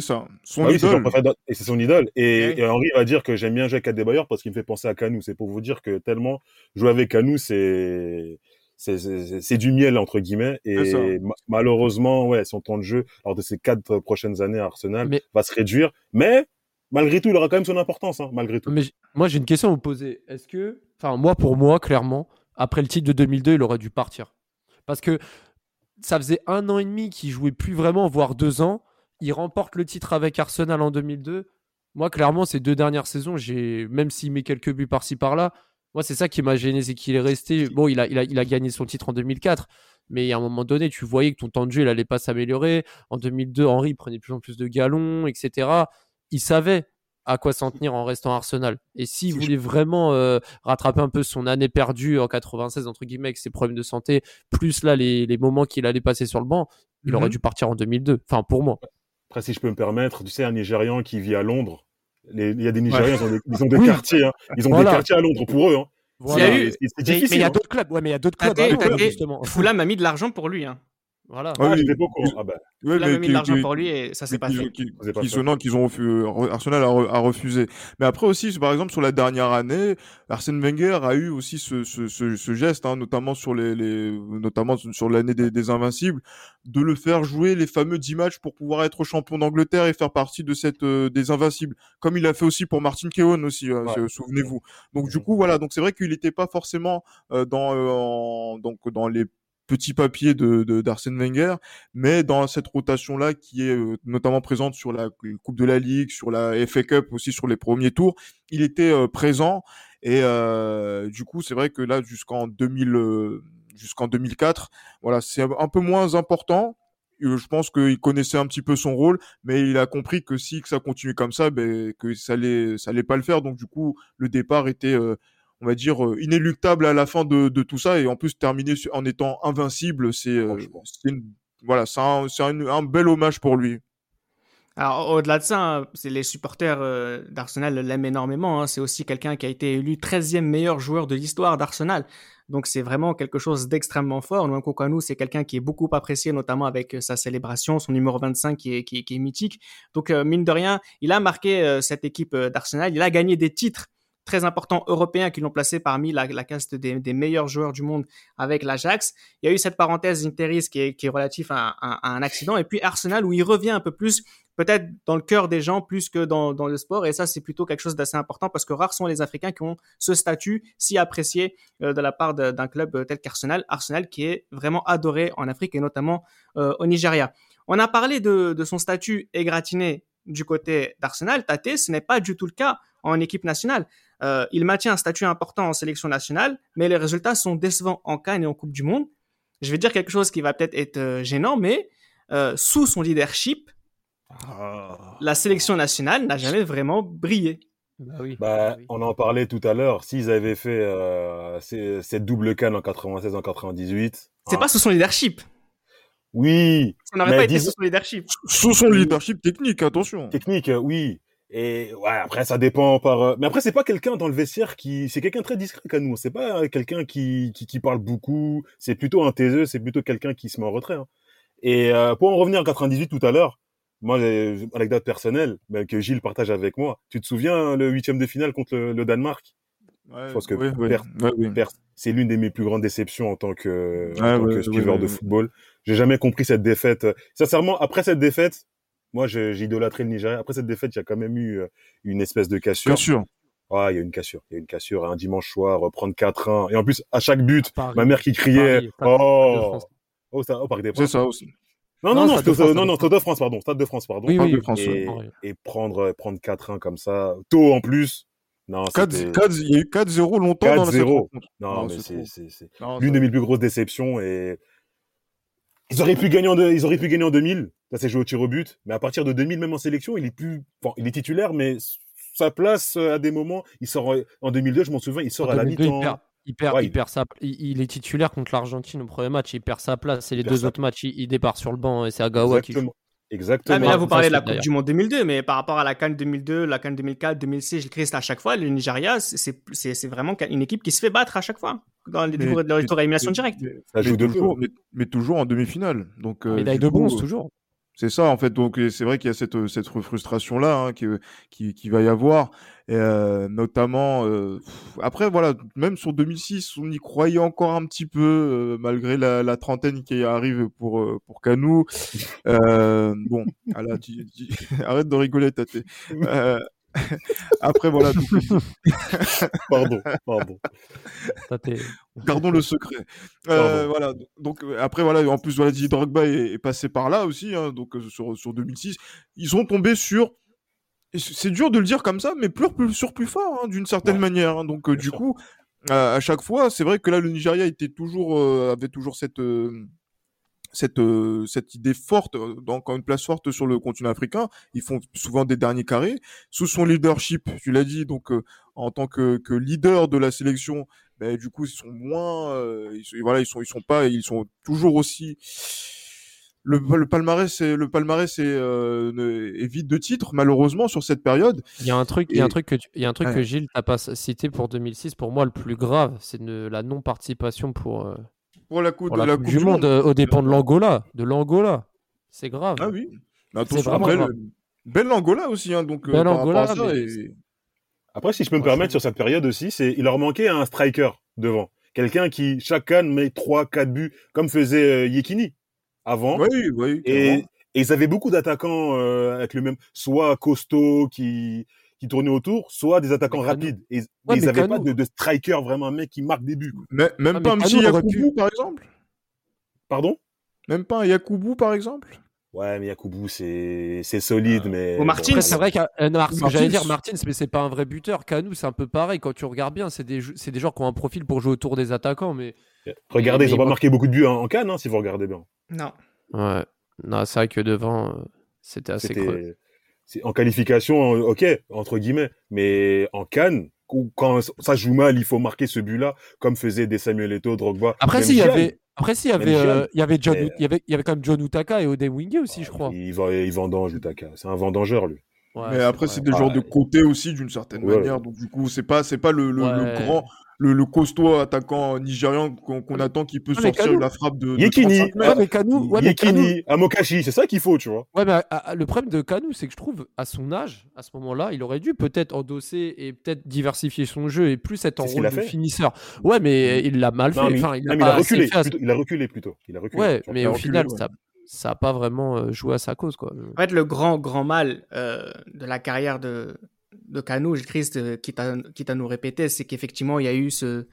C'est ça. Son Ah oui, c'est son idole. et c'est son idole. Et, Ouais. et Henry va dire que j'aime bien jouer avec Adebayor parce qu'il me fait penser à Canou. C'est pour vous dire que tellement jouer avec Canou, c'est c'est du miel entre guillemets. Et ma- malheureusement, ouais, son temps de jeu lors de ces quatre prochaines années à Arsenal Mais- va se réduire. Mais malgré tout, il aura quand même son importance, hein, malgré tout. Mais moi, j'ai une question à vous poser. Est-ce que, enfin, moi, pour moi, clairement, après le titre de 2002, il aurait dû partir? Parce que ça faisait un an et demi qu'il jouait plus vraiment, voire deux ans. Il remporte le titre avec Arsenal en 2002. Moi, clairement, ces deux dernières saisons, j'ai, même s'il met quelques buts par-ci par-là, moi, c'est ça qui m'a gêné, c'est qu'il est resté. Bon, il a, il, a, il a gagné son titre en 2004, mais à un moment donné, tu voyais que ton temps de jeu, il allait pas s'améliorer. En 2002, Henry prenait de plus en plus de galons, etc. Il savait à quoi s'en tenir en restant Arsenal. Et s'il voulait vraiment euh, rattraper un peu son année perdue en 96, entre guillemets, avec ses problèmes de santé, plus là, les, les moments qu'il allait passer sur le banc, il Mhm. aurait dû partir en 2002. Enfin, pour moi. Après, si je peux me permettre, tu sais, un Nigérian qui vit à Londres, Les- Il y a des Nigériens, ils ont des, ils ont des Oui. quartiers, hein. Ils ont Voilà. des quartiers à Londres pour eux, hein. Voilà. Il y a eu- Mais- mais il difficile. y a hein. d'autres clubs. Ouais, mais il y a d'autres clubs. Fulham a mis de l'argent pour lui. Hein. Voilà. Ah, oui, j'étais pas au courant. Ah bah, Ouais, mis qui- de l'argent qui- pour lui et ça s'est pas qu'ils fait. qui- qui fait. sont- non, qu'ils ont refu- Arsenal a, re- a refusé. Mais après aussi, par exemple, sur la dernière année, Arsène Wenger a eu aussi ce, ce, ce, ce geste, hein, notamment sur les, les, notamment sur l'année des, des Invincibles, de le faire jouer les fameux 10 matchs pour pouvoir être champion d'Angleterre et faire partie de cette euh, des Invincibles, comme il a fait aussi pour Martin Keown aussi, euh, Ouais. souvenez-vous. Donc du coup, voilà, donc c'est vrai qu'il n'était pas forcément euh, dans euh, en- donc dans les petits papiers de d'Arsène Wenger, mais dans cette rotation là qui est euh, notamment présente sur la Coupe de la Ligue, sur la FA Cup aussi sur les premiers tours, il était euh, présent et euh, du coup c'est vrai que là jusqu'en 2000 euh, jusqu'en 2004, voilà c'est un peu moins important. Je pense qu'il connaissait un petit peu son rôle, mais il a compris que si que ça continue comme ça, ben que ça allait ça allait pas le faire. Donc du coup le départ était euh, on va dire euh, inéluctable à la fin de, de tout ça et en plus terminer en étant invincible, c'est euh, voilà, c'est un, c'est un, un bel hommage pour lui. Alors, au-delà de ça, hein, c'est les supporters euh, d'Arsenal l'aiment énormément. hein. C'est aussi quelqu'un qui a été élu 13e meilleur joueur de l'histoire d'Arsenal. Donc, c'est vraiment quelque chose d'extrêmement fort. Nwankwo Kanu, c'est quelqu'un qui est beaucoup apprécié, notamment avec sa célébration, son numéro 25 qui est, qui est, qui est mythique. Donc, euh, mine de rien, il a marqué euh, cette équipe euh, d'Arsenal. Il a gagné des titres très importants européens qui l'ont placé parmi la, caste des, meilleurs joueurs du monde avec l'Ajax. Il y a eu cette parenthèse Interis qui est, qui relatif à, un accident. Et puis Arsenal où il revient un peu plus peut-être dans le cœur des gens plus que dans, le sport. Et ça, c'est plutôt quelque chose d'assez important parce que rares sont les Africains qui ont ce statut si apprécié euh, de la part d'un club tel qu'Arsenal. Arsenal qui est vraiment adoré en Afrique et notamment euh, au Nigeria. On a parlé de, son statut égratigné du côté d'Arsenal. Tate, ce n'est pas du tout le cas en équipe nationale. Euh, il maintient un statut important en sélection nationale, mais les résultats sont décevants en Cannes et en Coupe du Monde. Je vais dire quelque chose qui va peut-être être euh, gênant, mais euh, sous son leadership, la sélection nationale n'a jamais vraiment brillé. Bah oui. Bah, oui. on en parlait tout à l'heure. S'ils avaient fait euh, ces- cette double canne en 96, en 98. C'est hein. pas sous son leadership. Oui, Ça n'aurait pas été sous son leadership. Sous son leadership technique, attention. technique, oui. Et ouais, après ça dépend par. euh, Mais après c'est pas quelqu'un dans le vestiaire qui, c'est quelqu'un très discret qu'à nous. C'est pas euh, quelqu'un qui, qui qui parle beaucoup. C'est plutôt un taiseux. C'est plutôt quelqu'un qui se met en retrait. hein. Et euh, pour en revenir en 98 tout à l'heure, moi j'ai une anecdote personnelle mais que Gilles partage avec moi. Tu te souviens le huitième de finale contre le, le Danemark? Ouais, Je pense que oui. C'est l'une des mes plus grandes déceptions en tant que, en Ouais, tant que suiveur de football. J'ai jamais compris cette défaite. Sincèrement, après cette défaite, moi, j'ai idolâtré le Nigeria. Après cette défaite, il y a quand même eu euh, une espèce de cassure. Bien sûr. Ouais, il y a une cassure. Il y a une cassure un dimanche soir, euh, prendre 4-1. Et en plus, à chaque but, Paris. ma mère qui criait, Paris, oh, France. oh, ça, oh, Parc des C'est Princes. ça aussi. Non, Non, non, non, Stade de Stade- France, non, Stade non, de France, pardon, Stade de France, pardon. Oui, oui. de France, Et, et prendre, prendre 4-1 comme ça, tôt en plus. Non, c'était, 4 4 il y a eu 4-0 longtemps dans la 4-0. cette rencontre. non, Non, mais c'est c'est, c'est, c'est, Non, l'une de mes plus grosses déceptions et ils auraient pu gagner en ils auraient pu gagner en 2000 ça s'est joué au tir au but mais à partir de 2000 même en sélection il est plus enfin, il est titulaire mais sa place euh, à des moments il sort euh, en 2002 je m'en souviens il sort En à la 2002, il mi-temps perd, il perd, Ouais, il perd sa, il, est titulaire contre l'Argentine au premier match, il perd sa place. Et les deux sa- autres matchs, il, il départ sur le banc et c'est Agawa qui joue. exactement exactement Ah, mais là, vous parlez de la c'est Coupe du Monde 2002, mais par rapport à la Cannes 2002, la Cannes 2004, 2006, je Christ à chaque fois, le Nigeria, c'est- c'est c'est- c'est vraiment une équipe qui se fait battre à chaque fois dans les Mais- à élimination directe. mais- Ça joue mais toujours, mais, mais toujours en demi-finale. Donc, euh, Médaille de bronze, toujours. C'est ça en fait. Donc c'est vrai qu'il y a cette euh, cette frustration là qui, qui qui va y avoir, et, euh, notamment euh, après voilà même sur 2006 on y croyait encore un petit peu euh, malgré la, la trentaine qui arrive pour euh, pour Canou. Euh, bon, ah tu- tu- arrête de rigoler Tate. Après voilà, donc, pardon pardon gardons le secret. Euh, voilà. Donc après voilà, en plus voilà, Didier Drogba est, est passé par là aussi, hein, donc euh, sur sur 2006, ils sont tombés sur. C'est dur de le dire comme ça, mais plus, plus sur plus fort hein, d'une certaine Ouais. manière. hein. Donc euh, du sûr. coup, à, à chaque fois, c'est vrai que là le Nigeria était toujours euh, avait toujours cette euh, cette euh, cette idée forte, euh, donc une place forte sur le continent africain. Ils font souvent des derniers carrés sous son leadership. Tu l'as dit, donc euh, en tant que, que leader de la sélection, ben, du coup ils sont moins, euh, ils voilà, ils sont ils sont pas, ils sont toujours aussi le, le palmarès, est, le palmarès est, vide de titres malheureusement sur cette période. Il y a un truc, il y a un truc que, il y a un truc Ouais. que Gilles t'a pas cité pour 2006. Pour moi, le plus grave, c'est la non-participation pour, euh, Pour la coupe, pour de la, la Coupe du Monde, euh, au dépens de l'Angola. De l'Angola. C'est grave. Ah oui. Mais C'est attention, vraiment après, grave. le... belle Angola aussi, hein, donc euh, Belle Angola, mais et- Après, si je peux me permettre sur cette période aussi, c'est il leur manquait un striker devant. Quelqu'un qui, chaque canne, met 3 4 buts, comme faisait euh, Yekini avant. Oui, oui. et, ils avaient beaucoup d'attaquants euh, avec le même, soit costaud qui, qui tournaient autour, soit des attaquants Mais rapides. Et, Ouais, ils n'avaient pas de, de striker vraiment, un mec qui marque des buts. quoi. Mais, même Ah, pas un mais petit Yakubu, pu- par exemple Pardon? Même pas un Yakubu, par exemple Ouais, mais Yakubu, c'est c'est solide, mais... Ou Martins. Après, c'est vrai qu'un euh, j'allais dire Martins, mais c'est pas un vrai buteur. Canu, c'est un peu pareil. Quand tu regardes bien, c'est des, des gens qui ont un profil pour jouer autour des attaquants. Mais Regardez, Mais- ils ont mais pas moi- marqué beaucoup de buts en, en Cannes, hein, si vous regardez bien. Non. ouais, non, c'est vrai que devant, euh, c'était assez creux. C'est en qualification, ok, entre guillemets, mais en Cannes, où- quand ça joue mal, il faut marquer ce but-là, comme faisaient des Samuel Eto'o, Drogba. Après, même si, il y avait, après, si, il y avait, euh, il y avait John, Mais- il y avait, il y avait quand même John Utaka et Odem Wingé aussi, je crois. Il, il vendange, Utaka. C'est un vendangeur, lui. Ouais, Mais après, c'est des Ah, genres de ouais. côté aussi, d'une certaine Ouais. manière. Donc, du coup, c'est pas, c'est pas le, le, le Ouais. grand, le, le costaud attaquant nigérian qu'on qu'on attend qui peut Ah, sortir Kanu- la frappe de, de Yekini. 35 Ouais, mais Kanu, Yekini, Amokashi, c'est ça qu'il faut, tu vois. Ouais, mais ah, ah, le problème de Kanu, c'est que je trouve, à son âge, à ce moment-là, il aurait dû peut-être endosser et peut-être diversifier son jeu et plus être en rôle de fait. finisseur. Ouais, mais il l'a mal fait. Non, mais, enfin, il non, a mais pas il a assez reculé. fait à- plutôt. il a reculé plutôt. Il a reculé. Ouais, mais il a au reculé, final, ouais. ça ça a pas vraiment euh, joué à sa cause, quoi. En fait, le grand, grand mal euh, de la carrière de, de Cano, Christ, euh, quitte à, quitte à nous répéter, c'est qu'effectivement, il y a eu ce,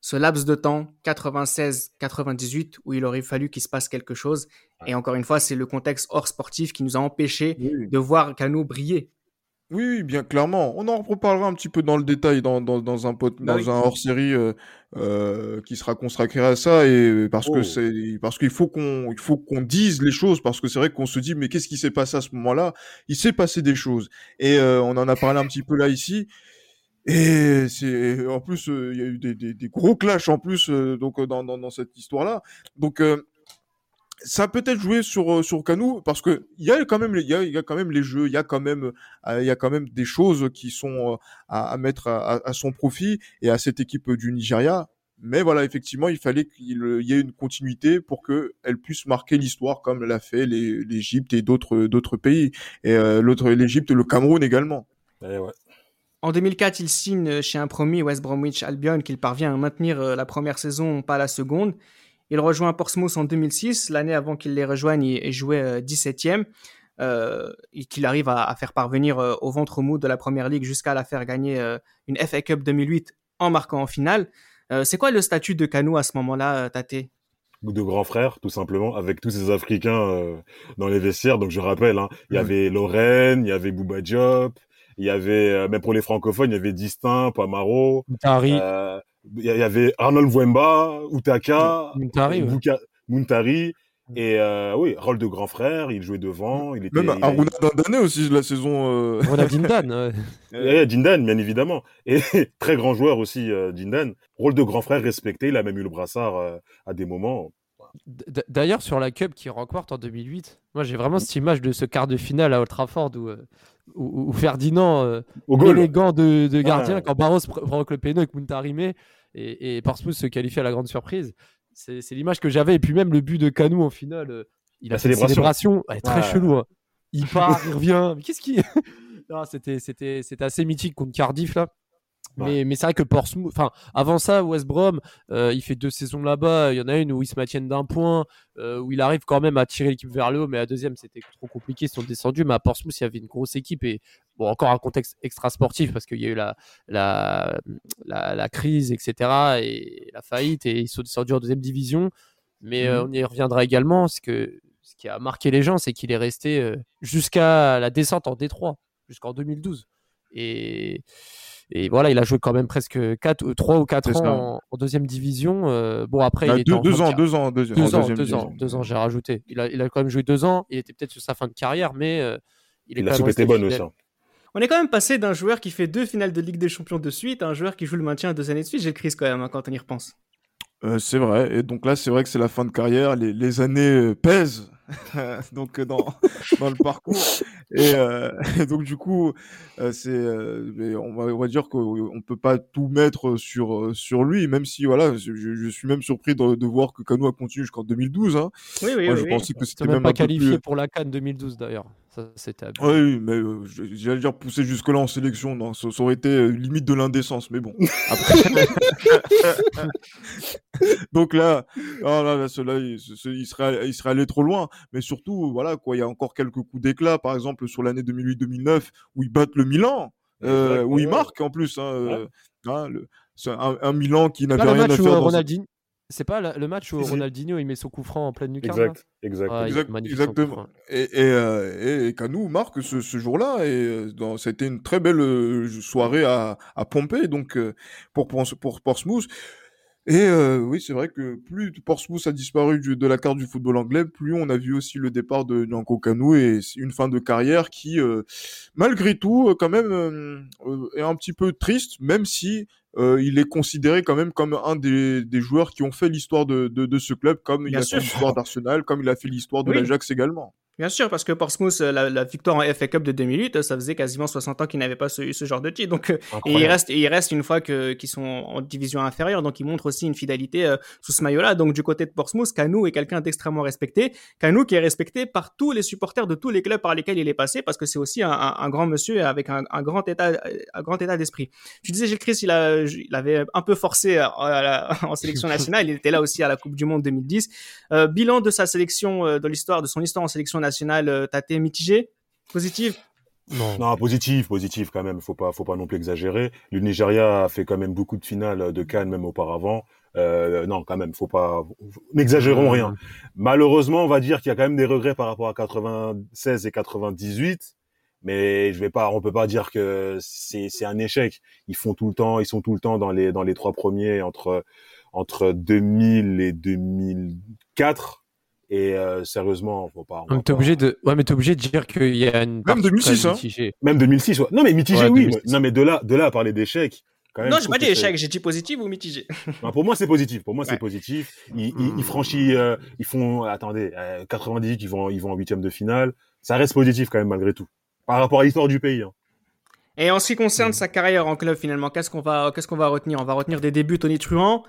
ce laps de temps, 96-98, où il aurait fallu qu'il se passe quelque chose. Et encore une fois, c'est le contexte hors sportif qui nous a empêchés Oui. de voir Cano briller. Oui, oui, bien clairement. On en reparlera un petit peu dans le détail dans, dans, dans un, pot- Bah dans oui. un hors-série euh, euh, qui sera consacré à ça et parce que Oh. c'est parce qu'il faut qu'on il faut qu'on dise les choses parce que c'est vrai qu'on se dit mais qu'est-ce qui s'est passé à ce moment-là? Il s'est passé des choses et euh, on en a parlé un petit peu là ici et c'est en plus euh, il y a eu des, des, des gros clashs en plus euh, donc euh, dans, dans, dans cette histoire-là donc euh, ça a peut-être joué sur euh, sur Canu parce que il y a quand même les- il y a, il y a quand même les jeux il y a quand même euh, il y a quand même des choses qui sont euh, à, à mettre à, son profit et à cette équipe du Nigeria mais voilà effectivement il fallait qu'il y ait une continuité pour que elle puisse marquer l'histoire comme l'a fait l'Égypte et d'autres d'autres pays et euh, l'autre l'Égypte et le Cameroun également Eh ouais. En 2004, il signe chez un promis West Bromwich Albion qu'il parvient à maintenir la première saison, pas la seconde. Il rejoint Portsmouth en 2006, l'année avant qu'il les rejoigne et, jouait euh, 17e, euh, et qu'il arrive à, à faire parvenir euh, au ventre mou de la Première Ligue jusqu'à la faire gagner euh, une FA Cup 2008 en marquant en finale. Euh, c'est quoi le statut de Cano à ce moment-là, euh, Tate de grands frères, tout simplement, avec tous ces Africains euh, dans les vestiaires. Donc je rappelle, hein, il y avait Lorraine, il y avait Bouba Diop, il y avait, euh, même pour les francophones, il y avait Distin, Pamaro, Muntari, euh, il y avait Arnold Wemba, Utaka, Muntari, ouais. Muntari, et euh, oui, rôle de grand frère, il jouait devant, il était... même il a- Aruna Dandane aussi la saison euh, Ronaldinho Dan, ouais. Ouais, Dindan, bien évidemment. Et très grand joueur aussi, euh, Dindan. Rôle de grand frère respecté, il a même eu le brassard euh, à des moments. D'ailleurs, sur la Cup qui remporte en 2008, moi j'ai vraiment cette image de ce quart de finale à Old Trafford où, où Ferdinand euh, gants de, de gardien quand Barros pr- provoque le péno avec Muntari met et, et Portsmouth se qualifie à la grande surprise. C'est c'est l'image que j'avais. Et puis même le but de Canou en finale, euh, il a La fait célébration. célébration ouais, très chelou. hein. Il part, il revient. Mais qu'est-ce qui. Non, C'était c'était- c'était assez mythique contre Cardiff là. Mais, mais c'est vrai que Portsmouth, enfin, avant ça, West Brom, euh, il fait deux saisons là-bas. Il y en a une où ils se maintiennent d'un point, euh, où il arrive quand même à tirer l'équipe vers le haut, mais à deuxième, c'était trop compliqué. Ils sont descendus. Mais à Portsmouth, il y avait une grosse équipe et bon, encore un contexte extra sportif parce qu'il y a eu la, la, la, la crise, etc. et la faillite et ils sont descendus en deuxième division. Mais euh, on y reviendra également. Ce, que, ce qui a marqué les gens, c'est qu'il est resté jusqu'à la descente en Détroit, jusqu'en 2012. Et, et voilà, il a joué quand même presque 4, 3 ou 4 C'est ans en, en deuxième division. Euh, bon, après, bah, il était deux, en deux ans deux ans deux, ans, deuxième deux ans, deux ans, j'ai rajouté. Il a, il a quand même joué deux ans. Il était peut-être sur sa fin de carrière, mais euh, il est quand la même soupe était bonne aussi. hein. On est quand même passé d'un joueur qui fait deux finales de Ligue des Champions de suite à un joueur qui joue le maintien deux années de suite. J'ai le crise quand même hein, quand on y repense. Euh, c'est vrai. Et donc là, c'est vrai que c'est la fin de carrière. Les, les années euh, pèsent. donc dans dans le parcours et, euh, donc du coup c'est on va on va dire qu'on peut pas tout mettre sur sur lui même si voilà je, je suis même surpris de, de voir que Cano a continué jusqu'en 2012 hein. Oui oui Moi, oui. je oui. pensais que c'était même, même, pas qualifié plus... pour la Cannes 2012 d'ailleurs. Ça, c'était abusé. Oui, mais euh, j'allais dire pousser jusque là en sélection, non, ça, ça aurait été euh, limite de l'indécence, mais bon. Après... Donc là, ah là, là, cela, il, ce- il serait, il serait allé trop loin. Mais surtout, voilà, quoi, il y a encore quelques coups d'éclat, par exemple sur l'année 2008-2009 où ils battent le Milan, euh, où ils marquent en plus. Hein, euh, hein, le- un, un Milan qui n'avait rien à faire où dans Ronaldinho. C'est pas la- le match où Si. Ronaldinho il met son coup franc en pleine lucarne. là Exact, exact. Ah, Exact- exactement. Et, et, euh, et, et Canou marque ce, ce jour-là et euh, dans, ça a été une très belle euh, soirée à, à Pompée donc euh, pour pour, pour Portsmouth. Et euh, oui, c'est vrai que plus Portsmouth a disparu du- de la carte du football anglais, plus on a vu aussi le départ de Nyanko Kanou et c'est une fin de carrière qui, euh, malgré tout, quand même, euh, est un petit peu triste, même si euh, il est considéré quand même comme un des, des joueurs qui ont fait l'histoire de, de, de ce club, comme il a sûr. fait l'histoire d'Arsenal, comme il a fait l'histoire de Oui. l'Ajax également. Bien sûr, parce que Portsmouth, euh, la, la victoire en FA Cup de 2008, euh, ça faisait quasiment 60 ans qu'ils n'avaient pas ce, ce genre de titre. Donc, et il reste, il reste une fois qu'ils sont en division inférieure, donc ils montrent aussi une fidélité euh, sous ce maillot-là. Donc du côté de Portsmouth, Canou est quelqu'un d'extrêmement respecté. Canou qui est respecté par tous les supporters de tous les clubs par lesquels il est passé, parce que c'est aussi un, un- un grand monsieur avec un, un grand état, un grand état d'esprit. Tu disais Gilles Christ, il, a, il avait un peu forcé à- à la- en sélection nationale. Il était là aussi à la Coupe du Monde 2010. Euh, bilan de sa sélection, de l'histoire, de son histoire en sélection nationale, euh, t'as été mitigé, positif? Non. Non, positif, positif quand même. Faut pas, faut pas non plus exagérer. Le Nigeria a fait quand même beaucoup de finales de Cannes même auparavant. Euh, non, quand même, faut pas, n'exagérons rien. Malheureusement, on va dire qu'il y a quand même des regrets par rapport à 96 et 98. Mais je vais pas, on peut pas dire que c'est, c'est un échec. Ils font tout le temps, ils sont tout le temps dans les, dans les trois premiers entre, entre 2000 et 2004. Et euh, sérieusement, faut pas. on t'es pas- obligé de, ouais, mais t'es obligé de dire qu'il y a une partie 2006, très hein. mitigée. Même 2006, ouais. Non, mais mitigé, Ouais, oui. 2006. mais- Non, mais de là, de là à parler d'échec. quand même, non, je j'ai pas dit échec, j'ai dit positif ou mitigé? Pour moi, c'est positif. Pour moi, c'est positif. Ils, ils, ils franchissent, euh, ils font, attendez, euh, 98, ils vont, ils vont en huitième de finale. Ça reste positif quand même malgré tout. Par rapport à l'histoire du pays. Hein. Et en ce qui concerne sa carrière en club, finalement, qu'est-ce qu'on va, qu'est-ce qu'on va retenir? On va retenir des débuts tonitruants.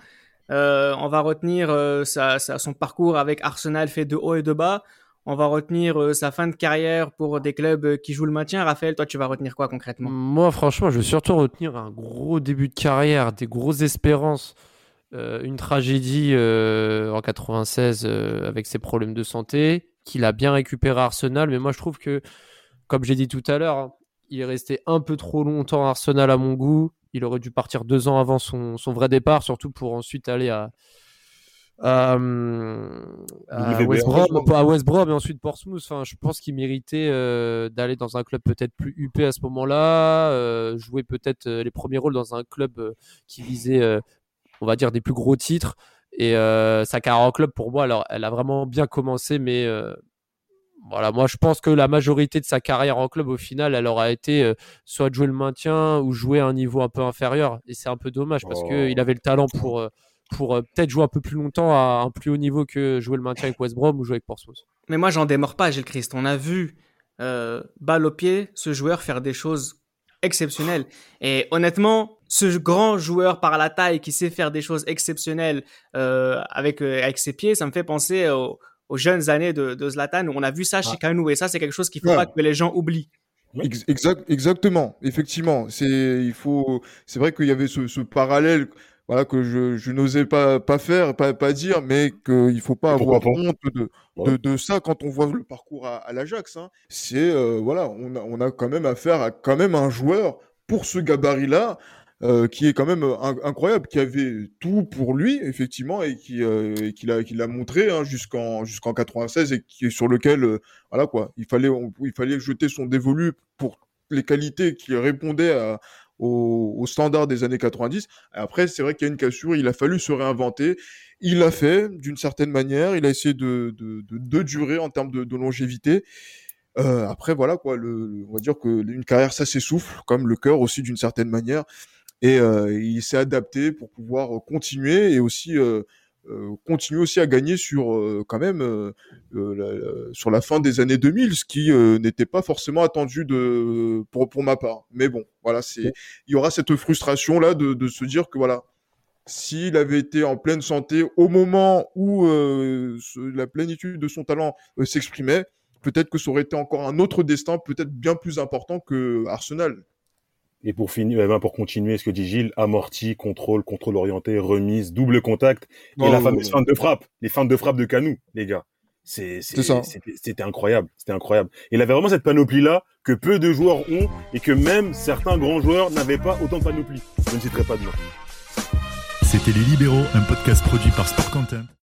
Euh, on va retenir euh, son parcours avec Arsenal fait de haut et de bas. On va retenir euh, sa fin de carrière pour des clubs qui jouent le maintien. Raphaël, toi, tu vas retenir quoi concrètement? Moi, franchement, je vais surtout retenir un gros début de carrière, des grosses espérances, une tragédie en 96 euh, avec ses problèmes de santé, qu'il a bien récupéré à Arsenal. Mais moi, je trouve que, comme j'ai dit tout à l'heure, hein, il est resté un peu trop longtemps Arsenal à mon goût. Il aurait dû partir deux ans avant son, son vrai départ, surtout pour ensuite aller à, à, hum, à. West Brom, à West Brom et ensuite Portsmouth. Enfin, je pense qu'il méritait euh, d'aller dans un club peut-être plus huppé à ce moment-là, euh, jouer peut-être euh, les premiers rôles dans un club euh, qui visait, on va dire, des plus gros titres. Et sa carrière en club, pour moi, alors, elle a vraiment bien commencé, mais voilà, moi je pense que la majorité de sa carrière en club, au final, elle aura été euh, soit de jouer le maintien ou jouer à un niveau un peu inférieur. Et c'est un peu dommage parce Oh. qu'il avait le talent pour, euh, pour euh, peut-être jouer un peu plus longtemps à un plus haut niveau que jouer le maintien avec West Brom ou jouer avec Portsmouth. Mais moi, j'en démords pas, Gilles Christ. On a vu, euh, balle au pied, ce joueur faire des choses exceptionnelles. Et honnêtement, ce grand joueur par la taille qui sait faire des choses exceptionnelles euh, avec, euh, avec ses pieds, ça me fait penser aux, aux jeunes années de, de Zlatan où on a vu ça chez Kanou. Et ça, c'est quelque chose qu'il faut Ouais. pas que les gens oublient. Ex- exact, exactement, effectivement. C'est, il faut, c'est vrai qu'il y avait ce, ce parallèle, voilà, que je, je n'osais pas, pas faire, pas, pas dire, mais qu'il faut pas avoir pas? honte de, Ouais. de, de ça quand on voit le parcours à, à l'Ajax. Hein. C'est, euh, voilà, on a, on a quand même affaire à quand même un joueur pour ce gabarit-là. Euh, qui est quand même euh, in- incroyable, qui avait tout pour lui effectivement et qui euh, qui l'a qui l'a montré hein, jusqu'en jusqu'en 96 et qui sur lequel voilà quoi, il fallait il fallait jeter son dévolu pour les qualités qui répondaient à, aux, aux standards des années 90. Après, c'est vrai qu'il y a une cassure, il a fallu se réinventer. Il l'a fait d'une certaine manière, il a essayé de, de, de, durer en termes de, longévité. Après, voilà quoi, on va dire que une carrière, ça s'essouffle, comme le cœur aussi d'une certaine manière. Et euh, il s'est adapté pour pouvoir euh, continuer et aussi euh, euh, continuer aussi à gagner sur euh, quand même euh, la, sur la fin des années 2000, ce qui n'était pas forcément attendu de pour pour ma part. Mais bon, voilà, c'est il y aura cette frustration là de, de se dire que voilà, s'il avait été en pleine santé au moment où la plénitude de son talent s'exprimait, peut-être que ça aurait été encore un autre destin, peut-être bien plus important que Arsenal. Et pour finir, eh ben, pour continuer ce que dit Gilles, amorti, contrôle, contrôle orienté, remise, double contact, et la fameuse feinte de frappe, les feintes de frappe de Canou, les gars. C'est, c'était incroyable, c'était incroyable. Il avait vraiment cette panoplie-là que peu de joueurs ont et que même certains grands joueurs n'avaient pas autant de panoplie. Je ne citerai pas de nom. C'était Les Libéraux, un podcast produit par Sport Content.